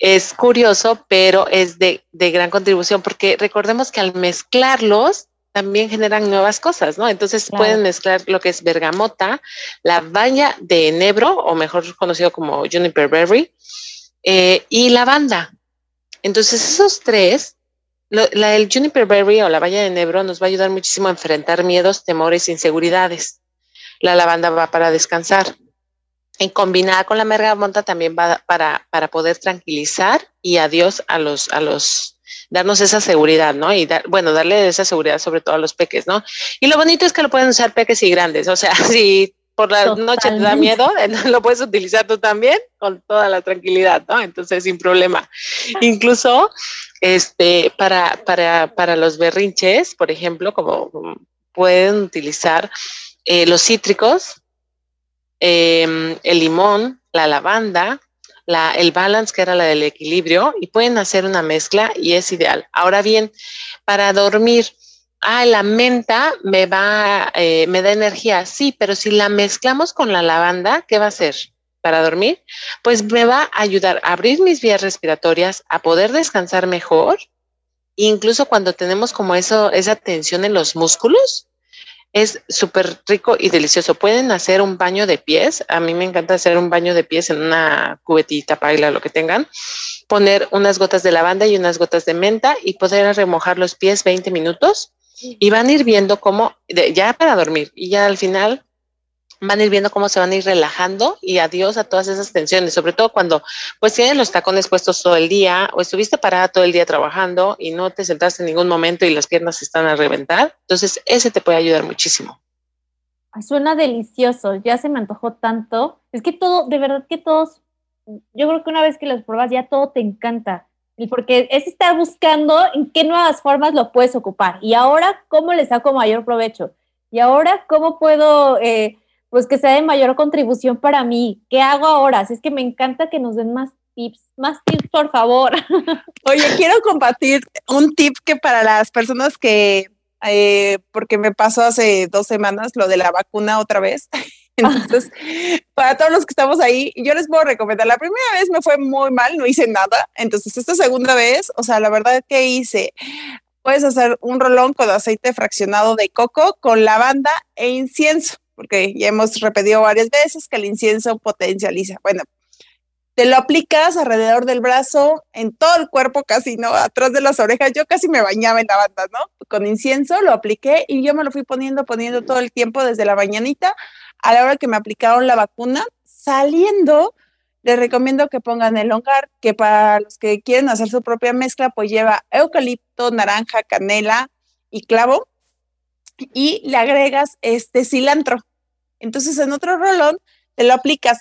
es curioso, pero es de, de gran contribución porque recordemos que al mezclarlos, también generan nuevas cosas, ¿no? Entonces pueden mezclar lo que es bergamota, la valla de enebro, o mejor conocido como juniper berry, eh, y lavanda. Entonces esos tres, la, el juniper berry o la valla de enebro nos va a ayudar muchísimo a enfrentar miedos, temores, inseguridades. La lavanda va para descansar. En combinada con la bergamota también va para, para poder tranquilizar y adiós a los, a los darnos esa seguridad, ¿no? Y dar, bueno, darle esa seguridad sobre todo a los peques, ¿no? Y lo bonito es que lo pueden usar peques y grandes, o sea, si por la noche te da miedo, lo puedes utilizar tú también con toda la tranquilidad, ¿no? Entonces, sin problema. Incluso, este, para, para, para los berrinches, por ejemplo, como pueden utilizar eh, los cítricos, eh, el limón, la lavanda, el balance, que era la del equilibrio, y pueden hacer una mezcla y es ideal. Ahora bien, para dormir, ah, la menta me va, eh, me da energía, sí, pero si la mezclamos con la lavanda, ¿qué va a hacer? para dormir, pues me va a ayudar a abrir mis vías respiratorias, a poder descansar mejor. Incluso cuando tenemos como eso, esa tensión en los músculos, es súper rico y delicioso. Pueden hacer un baño de pies. A mí me encanta hacer un baño de pies en una cubetita, paila, lo que tengan. Poner unas gotas de lavanda y unas gotas de menta y poder remojar los pies 20 minutos. Y van a ir viendo cómo, ya para dormir, y ya al final van a ir viendo cómo se van a ir relajando y adiós a todas esas tensiones, sobre todo cuando pues tienes los tacones puestos todo el día o estuviste parada todo el día trabajando y no te sentaste en ningún momento y las piernas están a reventar. Entonces, ese te puede ayudar muchísimo. suena delicioso, ya se me antojó tanto. Es que todo, de verdad que todos, yo creo que una vez que los pruebas ya todo te encanta. Porque es estar buscando en qué nuevas formas lo puedes ocupar. Y ahora, ¿cómo le saco mayor provecho? Y ahora, ¿cómo puedo eh, pues que sea de mayor contribución para mí. ¿Qué hago ahora? Si es que me encanta que nos den más tips, más tips, por favor. Oye, quiero compartir un tip que para las personas que, eh, porque me pasó hace dos semanas lo de la vacuna otra vez. Entonces, para todos los que estamos ahí, yo les puedo recomendar. La primera vez me fue muy mal, no hice nada. Entonces, esta segunda vez, o sea, la verdad que hice, puedes hacer un rolón con aceite fraccionado de coco con lavanda e incienso porque ya hemos repetido varias veces que el incienso potencializa. Bueno, te lo aplicas alrededor del brazo, en todo el cuerpo casi, ¿no? Atrás de las orejas. Yo casi me bañaba en la banda, ¿no? Con incienso lo apliqué y yo me lo fui poniendo, poniendo todo el tiempo desde la mañanita a la hora que me aplicaron la vacuna. Saliendo, les recomiendo que pongan el hongar, que para los que quieren hacer su propia mezcla, pues lleva eucalipto, naranja, canela y clavo. Y le agregas este cilantro entonces, en otro rolón, te lo aplicas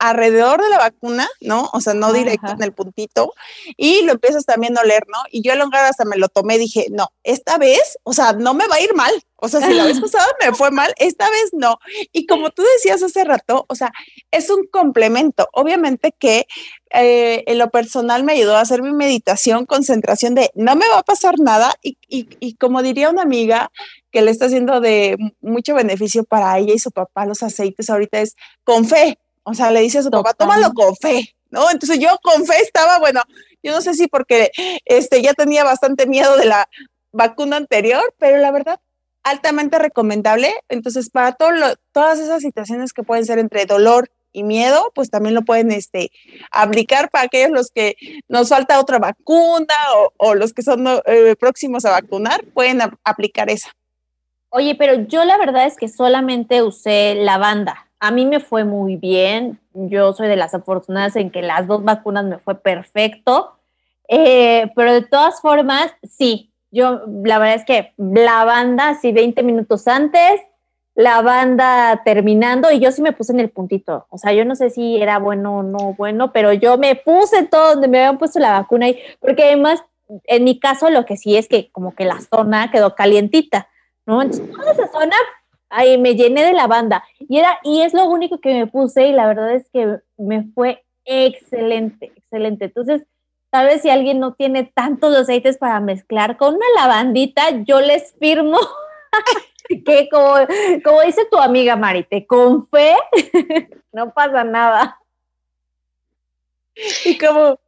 alrededor de la vacuna, ¿no? O sea, no directo en el puntito, y lo empiezas también a oler, ¿no? Y yo el hongar hasta me lo tomé, dije, no, esta vez, o sea, no me va a ir mal. O sea, si la vez pasada me fue mal, esta vez no. Y como tú decías hace rato, o sea, es un complemento. Obviamente que eh, en lo personal me ayudó a hacer mi meditación, concentración de no me va a pasar nada. Y, y, y como diría una amiga, que le está haciendo de mucho beneficio para ella y su papá los aceites ahorita es con fe. O sea, le dice a su papá, tómalo con fe, ¿no? Entonces yo con fe estaba, bueno, yo no sé si porque este, ya tenía bastante miedo de la vacuna anterior, pero la verdad, altamente recomendable. Entonces, para todo todas esas situaciones que pueden ser entre dolor y miedo, pues también lo pueden este, aplicar para aquellos los que nos falta otra vacuna o, los que son eh, próximos a vacunar, pueden aplicar esa. Oye, pero yo la verdad es que solamente usé lavanda. A mí me fue muy bien. Yo soy de las afortunadas en que las dos vacunas me fue perfecto. Eh, pero de todas formas, sí, yo la verdad es que lavanda, sí, 20 minutos antes, lavanda terminando y yo sí me puse en el puntito. O sea, yo no sé si era bueno o no bueno, pero yo me puse todo donde me habían puesto la vacuna ahí, porque además, en mi caso, lo que sí es que como que la zona quedó calientita. ¿no? Entonces, toda esa zona, ahí me llené de lavanda. Y, era, y es lo único que me puse y la verdad es que me fue excelente, excelente. Entonces, ¿sabes? Si alguien no tiene tantos aceites para mezclar con una lavandita, yo les firmo que como, como dice tu amiga Marite, con fe no pasa nada. Y como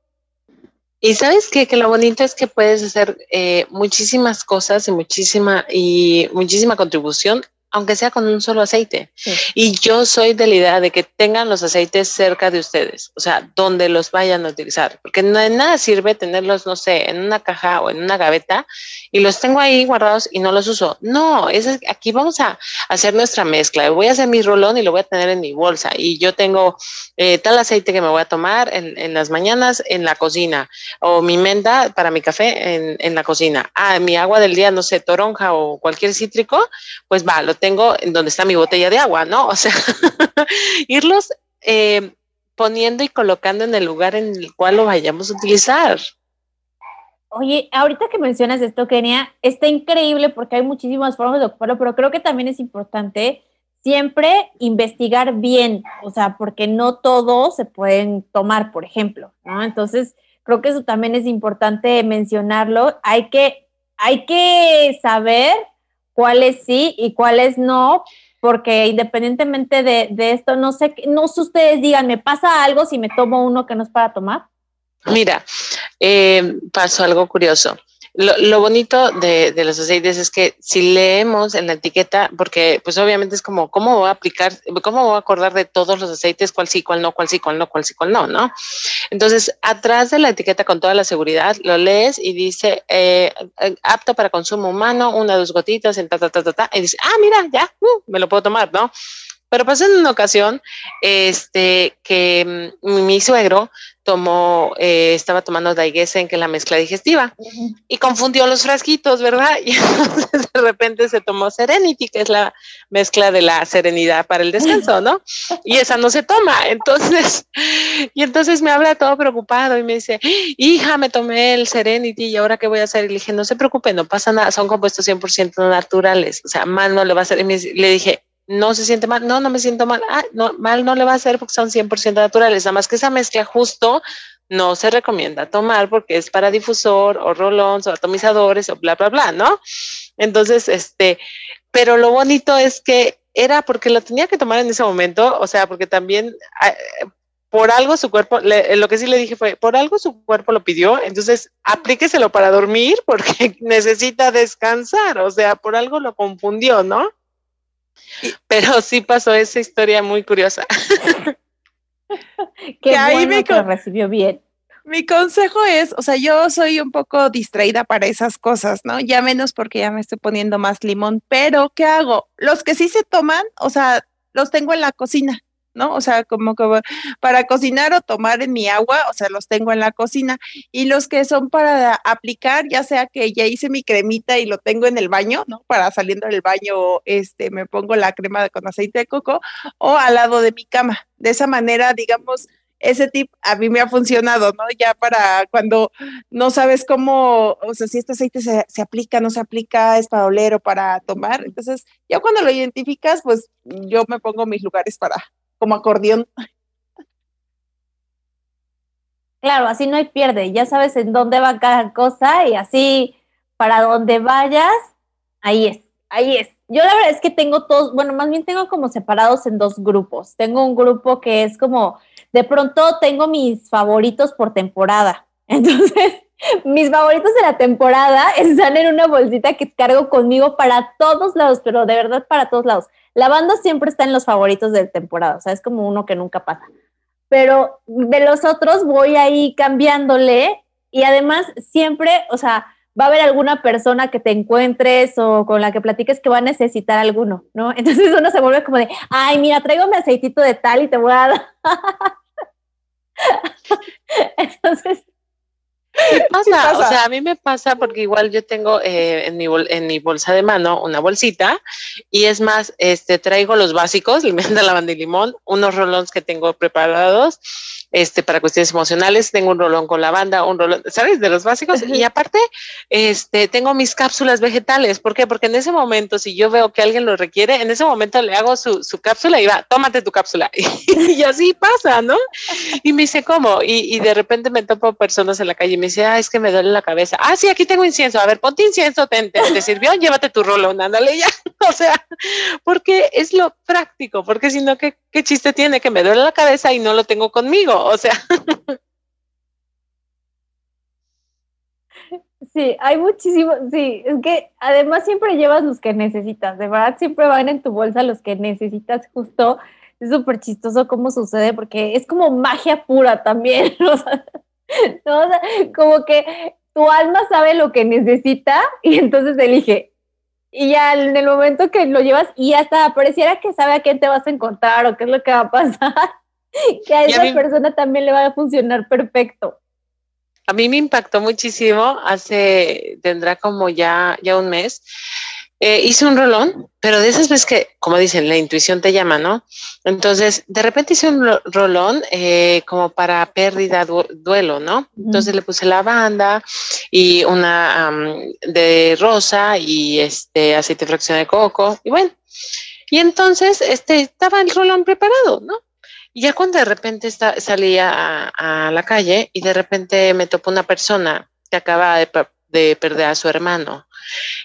y sabes qué? que lo bonito es que puedes hacer eh, muchísimas cosas y muchísima y muchísima contribución aunque sea con un solo aceite. Y yo soy de la idea de que tengan los aceites cerca de ustedes, o sea, donde los vayan a utilizar, porque de nada sirve tenerlos, no sé, en una caja o en una gaveta y los tengo ahí guardados y no los uso. No, es, aquí vamos a hacer nuestra mezcla. Voy a hacer mi rolón y lo voy a tener en mi bolsa. Y yo tengo eh, tal aceite que me voy a tomar en, las mañanas en la cocina o mi menta para mi café en, en la cocina. Ah, mi agua del día, no sé, toronja o cualquier cítrico, pues va, lo tengo en donde está mi botella de agua, ¿no? O sea, irlos eh, poniendo y colocando en el lugar en el cual lo vayamos a utilizar. Oye, ahorita que mencionas esto, Kenia, está increíble porque hay muchísimas formas de ocuparlo, pero creo que también es importante siempre investigar bien, o sea, porque no todos se pueden tomar, por ejemplo, ¿no? Entonces, creo que eso también es importante mencionarlo. Hay que, hay que saber cuáles sí y cuáles no, porque independientemente de, de, esto, no sé, no sé ustedes digan, ¿me pasa algo si me tomo uno que no es para tomar? Mira, eh, pasó algo curioso. Lo, bonito de, los aceites es que si leemos en la etiqueta, porque pues obviamente es como, ¿cómo voy a aplicar, cómo voy a acordar de todos los aceites, cuál sí, cuál no, cuál sí, cuál no, cuál sí, cuál no, ¿no? Entonces, atrás de la etiqueta con toda la seguridad, lo lees y dice, eh, apto para consumo humano, una, dos gotitas, en ta, ta, ta, ta, ta, y dice, ah, mira, ya, uh, me lo puedo tomar, ¿no? Pero pasó en una ocasión este, que mm, mi suegro tomó, eh, estaba tomando en que es la mezcla digestiva, y confundió los frasquitos, ¿verdad? Y entonces de repente se tomó Serenity, que es la mezcla de la serenidad para el descanso, ¿no? Y esa no se toma. Entonces, y entonces me habla todo preocupado y me dice, hija, me tomé el Serenity y ahora qué voy a hacer. Y le dije, no se preocupe, no pasa nada, son compuestos 100% naturales, o sea, mal no le va a hacer. Y le dije, no se siente mal, no, no me siento mal, ah, no, mal no le va a hacer porque son 100% naturales, nada más que esa mezcla justo no se recomienda tomar porque es para difusor o rolons o atomizadores o bla, bla, bla, ¿no? Entonces, este, pero lo bonito es que era porque lo tenía que tomar en ese momento, o sea, porque también ah, por algo su cuerpo, lo que sí le dije fue, por algo su cuerpo lo pidió, entonces aplíqueselo para dormir porque necesita descansar, o sea, por algo lo confundió, ¿no? Pero sí pasó esa historia muy curiosa. que ahí me recibió bien. Mi consejo es, o sea, yo soy un poco distraída para esas cosas, ¿no? Ya menos porque ya me estoy poniendo más limón, pero ¿qué hago? Los que sí se toman, o sea, los tengo en la cocina. ¿No? O sea, como que para cocinar o tomar en mi agua, o sea, los tengo en la cocina. Y los que son para aplicar, ya sea que ya hice mi cremita y lo tengo en el baño, ¿no? Para saliendo del baño, este, me pongo la crema con aceite de coco o al lado de mi cama. De esa manera, digamos, ese tip a mí me ha funcionado, ¿no? Ya para cuando no sabes cómo, o sea, si este aceite se, se aplica, no se aplica, es para oler o para tomar. Entonces, ya cuando lo identificas, pues yo me pongo mis lugares para, como acordeón. Claro, así no hay pierde, ya sabes en dónde va cada cosa y así para donde vayas, ahí es, ahí es. Yo la verdad es que tengo todos, bueno, más bien tengo como separados en dos grupos. Tengo un grupo que es como, de pronto tengo mis favoritos por temporada. Entonces, mis favoritos de la temporada están en una bolsita que cargo conmigo para todos lados, pero de verdad para todos lados. La banda siempre está en los favoritos de temporada, o sea, es como uno que nunca pasa. Pero de los otros voy ahí cambiándole y además siempre, o sea, va a haber alguna persona que te encuentres o con la que platiques que va a necesitar alguno, ¿no? Entonces uno se vuelve como de, ay, mira, traigo mi aceitito de tal y te voy a dar. Entonces, pasa? O sea, a mí me pasa porque igual yo tengo eh, en, mi en mi bolsa de mano una bolsita y es más, este traigo los básicos, la lavanda y limón, unos rolones que tengo preparados este, para cuestiones emocionales, tengo un rolón con lavanda, un rolón, ¿sabes? De los básicos. Y aparte, este, tengo mis cápsulas vegetales. ¿Por qué? Porque en ese momento, si yo veo que alguien lo requiere, en ese momento le hago su, su cápsula y va, tómate tu cápsula. y así pasa, ¿no? Y me dice, ¿cómo? Y, y, de repente me topo personas en la calle y me dice, ah, es que me duele la cabeza. Ah, sí, aquí tengo incienso. A ver, ponte incienso, te, sirvió, llévate tu rolón, ándale ya. o sea, porque es lo práctico, porque si no, ¿qué, ¿qué chiste tiene que me duele la cabeza y no lo tengo conmigo? o sea. Sí, hay muchísimo, sí, es que además siempre llevas los que necesitas, de verdad siempre van en tu bolsa los que necesitas justo, es súper chistoso cómo sucede porque es como magia pura también, como que tu alma sabe lo que necesita y entonces elige. Y ya en el momento que lo llevas y hasta pareciera que sabe a quién te vas a encontrar o qué es lo que va a pasar. que a esa persona también le va a funcionar perfecto. A mí me impactó muchísimo, hace, tendrá como ya, ya un mes. Eh, hice un rolón, pero de esas veces que, como dicen, la intuición te llama, ¿no? Entonces, de repente hice un rolón eh, como para pérdida, duelo, ¿no? Entonces le puse la banda y una de rosa y este aceite de fracción de coco y bueno. Y entonces, este, estaba el rolón preparado, ¿no? Y ya cuando de repente está, salía a, la calle y de repente me topó una persona que acaba de, perder a su hermano.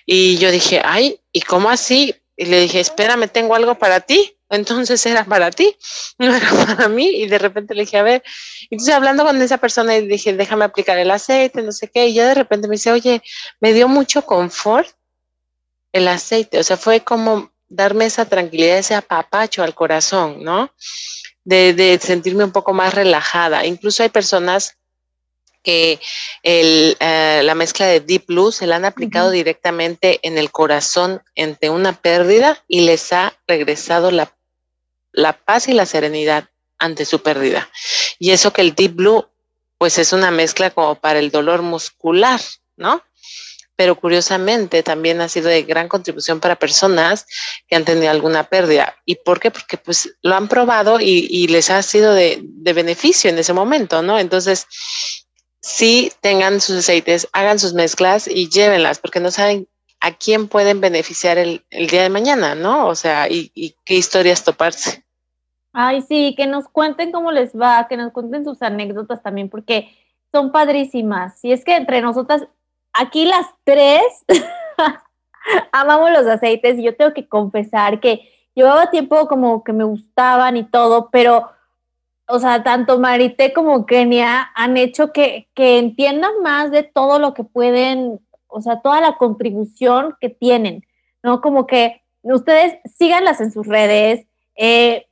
Y yo dije, ay, ¿y cómo así? Y le dije, espérame, tengo algo para ti. Entonces era para ti, no era para mí. Y de repente le dije, a ver, entonces hablando con esa persona y dije, déjame aplicar el aceite, no sé qué. Y ya de repente me dice, oye, me dio mucho confort el aceite. O sea, fue como darme esa tranquilidad, ese apapacho al corazón, ¿no? De, de sentirme un poco más relajada. Incluso hay personas que el, eh, la mezcla de Deep Blue se la han aplicado directamente en el corazón ante una pérdida y les ha regresado la, la paz y la serenidad ante su pérdida. Y eso que el Deep Blue, pues es una mezcla como para el dolor muscular, ¿no? pero curiosamente también ha sido de gran contribución para personas que han tenido alguna pérdida. ¿Y por qué? Porque pues lo han probado y, les ha sido de, de, beneficio en ese momento, ¿no? Entonces, sí tengan sus aceites, hagan sus mezclas y llévenlas, porque no saben a quién pueden beneficiar el, día de mañana, ¿no? O sea, y, y, qué historias toparse. Ay, sí, que nos cuenten cómo les va, que nos cuenten sus anécdotas también, porque son padrísimas. Y es que entre nosotras, aquí las tres, amamos los aceites y yo tengo que confesar que llevaba tiempo como que me gustaban y todo, pero o sea, tanto Marité como Kenia han hecho que, que entiendan más de todo lo que pueden, o sea, toda la contribución que tienen, ¿no? Como que ustedes síganlas en sus redes, eh,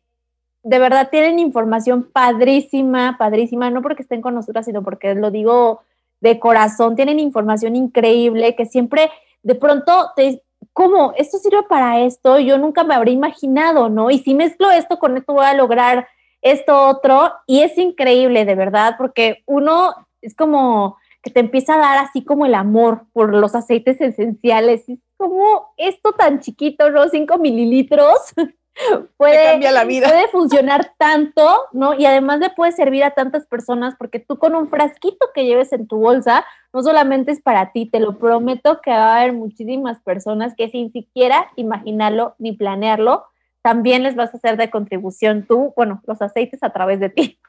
de verdad tienen información padrísima, padrísima, no porque estén con nosotras, sino porque lo digo de corazón, tienen información increíble que siempre de pronto te, ¿cómo? Esto sirve para esto, yo nunca me habría imaginado, ¿no? Y si mezclo esto con esto voy a lograr esto otro, y es increíble, de verdad, porque uno es como que te empieza a dar así como el amor por los aceites esenciales. Es como esto tan chiquito, ¿no? 5 mililitros. puede, la vida. puede funcionar tanto, ¿no? Y además le puede servir a tantas personas porque tú con un frasquito que lleves en tu bolsa, no solamente es para ti, te lo prometo que va a haber muchísimas personas que sin siquiera imaginarlo ni planearlo, también les vas a hacer de contribución tú, bueno, los aceites a través de ti.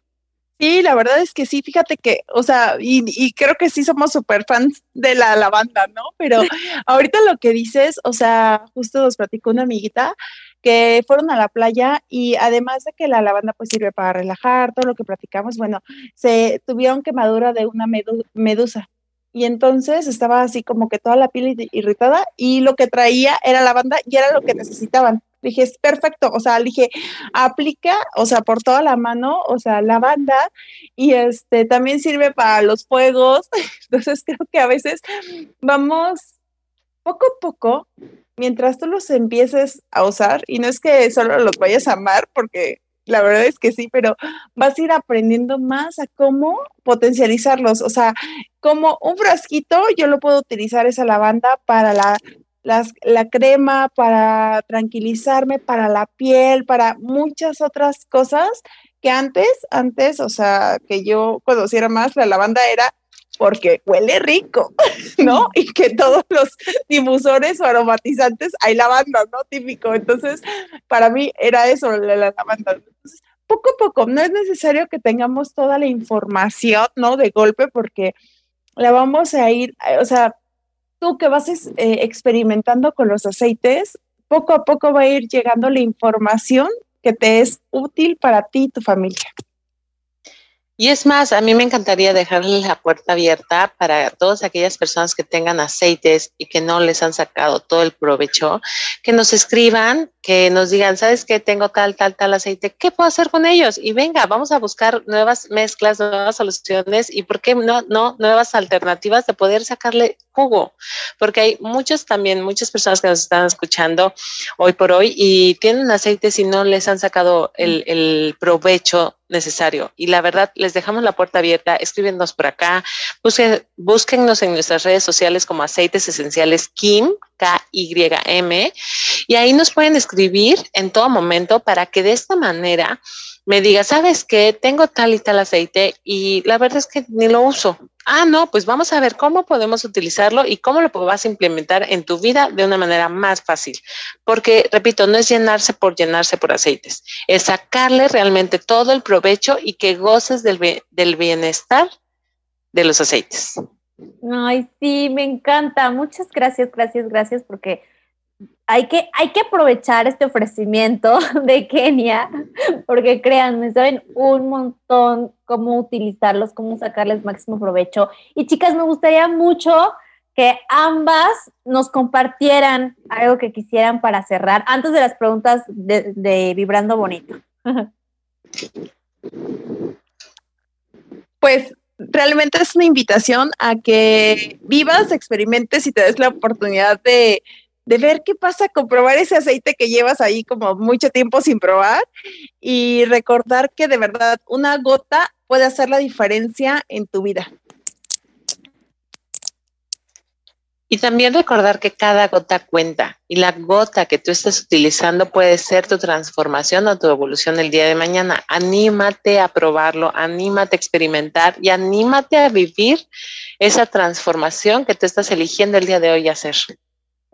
Sí, la verdad es que sí, fíjate que, o sea, y, creo que sí somos súper fans de la lavanda, ¿no? Pero ahorita lo que dices, o sea, justo nos platicó una amiguita que fueron a la playa y además de que la lavanda pues sirve para relajar, todo lo que platicamos, bueno, se tuvieron quemadura de una medusa. Y entonces estaba así como que toda la piel irritada y lo que traía era lavanda y era lo que necesitaban. Dije, es perfecto, o sea, dije, aplica, o sea, por toda la mano, o sea, la banda, y este también sirve para los fuegos. Entonces creo que a veces vamos poco a poco, mientras tú los empieces a usar, y no es que solo los vayas a amar, porque la verdad es que sí, pero vas a ir aprendiendo más a cómo potencializarlos. O sea, como un frasquito, yo lo puedo utilizar esa lavanda para la la crema para tranquilizarme, para la piel, para muchas otras cosas que antes, antes, o sea, que yo conociera más la lavanda era porque huele rico, ¿no? Y que todos los difusores o aromatizantes hay lavanda, ¿no? Típico. Entonces, para mí era eso, la, la lavanda. Entonces, poco a poco, no es necesario que tengamos toda la información, ¿no? De golpe, porque la vamos a ir, o sea, tú que vas eh, experimentando con los aceites, poco a poco va a ir llegando la información que te es útil para ti y tu familia. Y es más, a mí me encantaría dejarle la puerta abierta para todas aquellas personas que tengan aceites y que no les han sacado todo el provecho, que nos escriban, que nos digan, ¿sabes qué? Tengo tal, tal, tal aceite, ¿qué puedo hacer con ellos? Y venga, vamos a buscar nuevas mezclas, nuevas soluciones y, ¿por qué no, no nuevas alternativas de poder sacarle jugo? Porque hay muchos también, muchas personas que nos están escuchando hoy por hoy y tienen aceites y no les han sacado el provecho necesario. Y la verdad, les dejamos la puerta abierta, escríbenos por acá, busquen, búsquennos en nuestras redes sociales como Aceites Esenciales Kim, K-Y-M, y ahí nos pueden escribir en todo momento para que de esta manera me diga, ¿sabes qué? Tengo tal y tal aceite y la verdad es que ni lo uso. Ah, no, pues vamos a ver cómo podemos utilizarlo y cómo lo vas a implementar en tu vida de una manera más fácil. Porque, repito, no es llenarse por llenarse por aceites, es sacarle realmente todo el provecho y que goces del, del bienestar de los aceites. Ay, sí, me encanta. Muchas gracias, gracias, gracias, porque hay que, hay que aprovechar este ofrecimiento de Kenia, porque créanme, saben un montón cómo utilizarlos, cómo sacarles máximo provecho. Y chicas, me gustaría mucho que ambas nos compartieran algo que quisieran para cerrar, antes de las preguntas de, de Vibrando Bonito. Pues realmente es una invitación a que vivas, experimentes y te des la oportunidad de, de ver qué pasa con probar ese aceite que llevas ahí como mucho tiempo sin probar y recordar que de verdad una gota puede hacer la diferencia en tu vida. Y también recordar que cada gota cuenta y la gota que tú estés utilizando puede ser tu transformación o tu evolución el día de mañana. Anímate a probarlo, anímate a experimentar y anímate a vivir esa transformación que tú estás eligiendo el día de hoy hacer.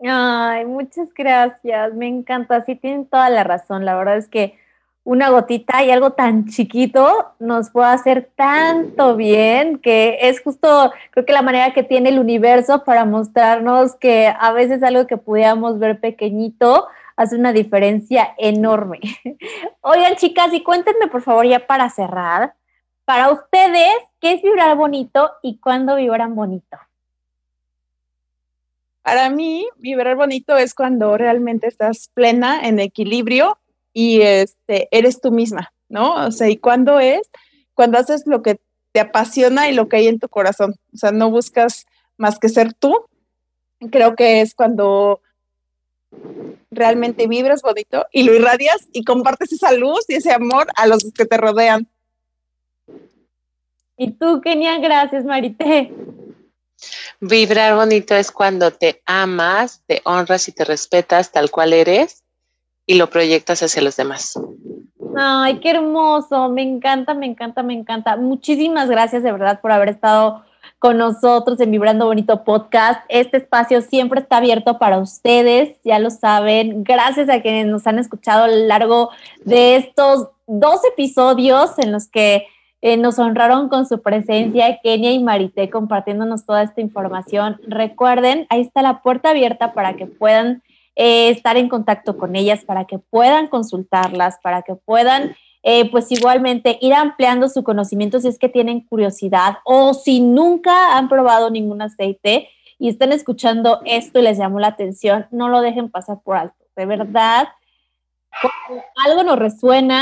Ay, muchas gracias, me encanta, sí tienen toda la razón, la verdad es que una gotita y algo tan chiquito nos puede hacer tanto bien que es justo, creo que la manera que tiene el universo para mostrarnos que a veces algo que pudiéramos ver pequeñito hace una diferencia enorme. Oigan, chicas, y cuéntenme por favor ya para cerrar, para ustedes, ¿qué es vibrar bonito y cuándo vibran bonito? Para mí, vibrar bonito es cuando realmente estás plena, en equilibrio y este, eres tú misma, ¿no? O sea, ¿y cuándo es? Cuando haces lo que te apasiona y lo que hay en tu corazón. O sea, no buscas más que ser tú. Creo que es cuando realmente vibras bonito y lo irradias y compartes esa luz y ese amor a los que te rodean. Y tú, Kenia, gracias, Marité. Vibrar bonito es cuando te amas, te honras y te respetas tal cual eres y lo proyectas hacia los demás. Ay, qué hermoso, me encanta, me encanta, me encanta. Muchísimas gracias de verdad por haber estado con nosotros en Vibrando Bonito Podcast. Este espacio siempre está abierto para ustedes, ya lo saben. Gracias a quienes nos han escuchado a lo largo de estos dos episodios en los que eh, nos honraron con su presencia, Kenia y Marité, compartiéndonos toda esta información. Recuerden, ahí está la puerta abierta para que puedan eh, estar en contacto con ellas para que puedan consultarlas, para que puedan, eh, pues igualmente ir ampliando su conocimiento si es que tienen curiosidad o si nunca han probado ningún aceite y están escuchando esto y les llamó la atención, no lo dejen pasar por alto. De verdad, algo nos resuena,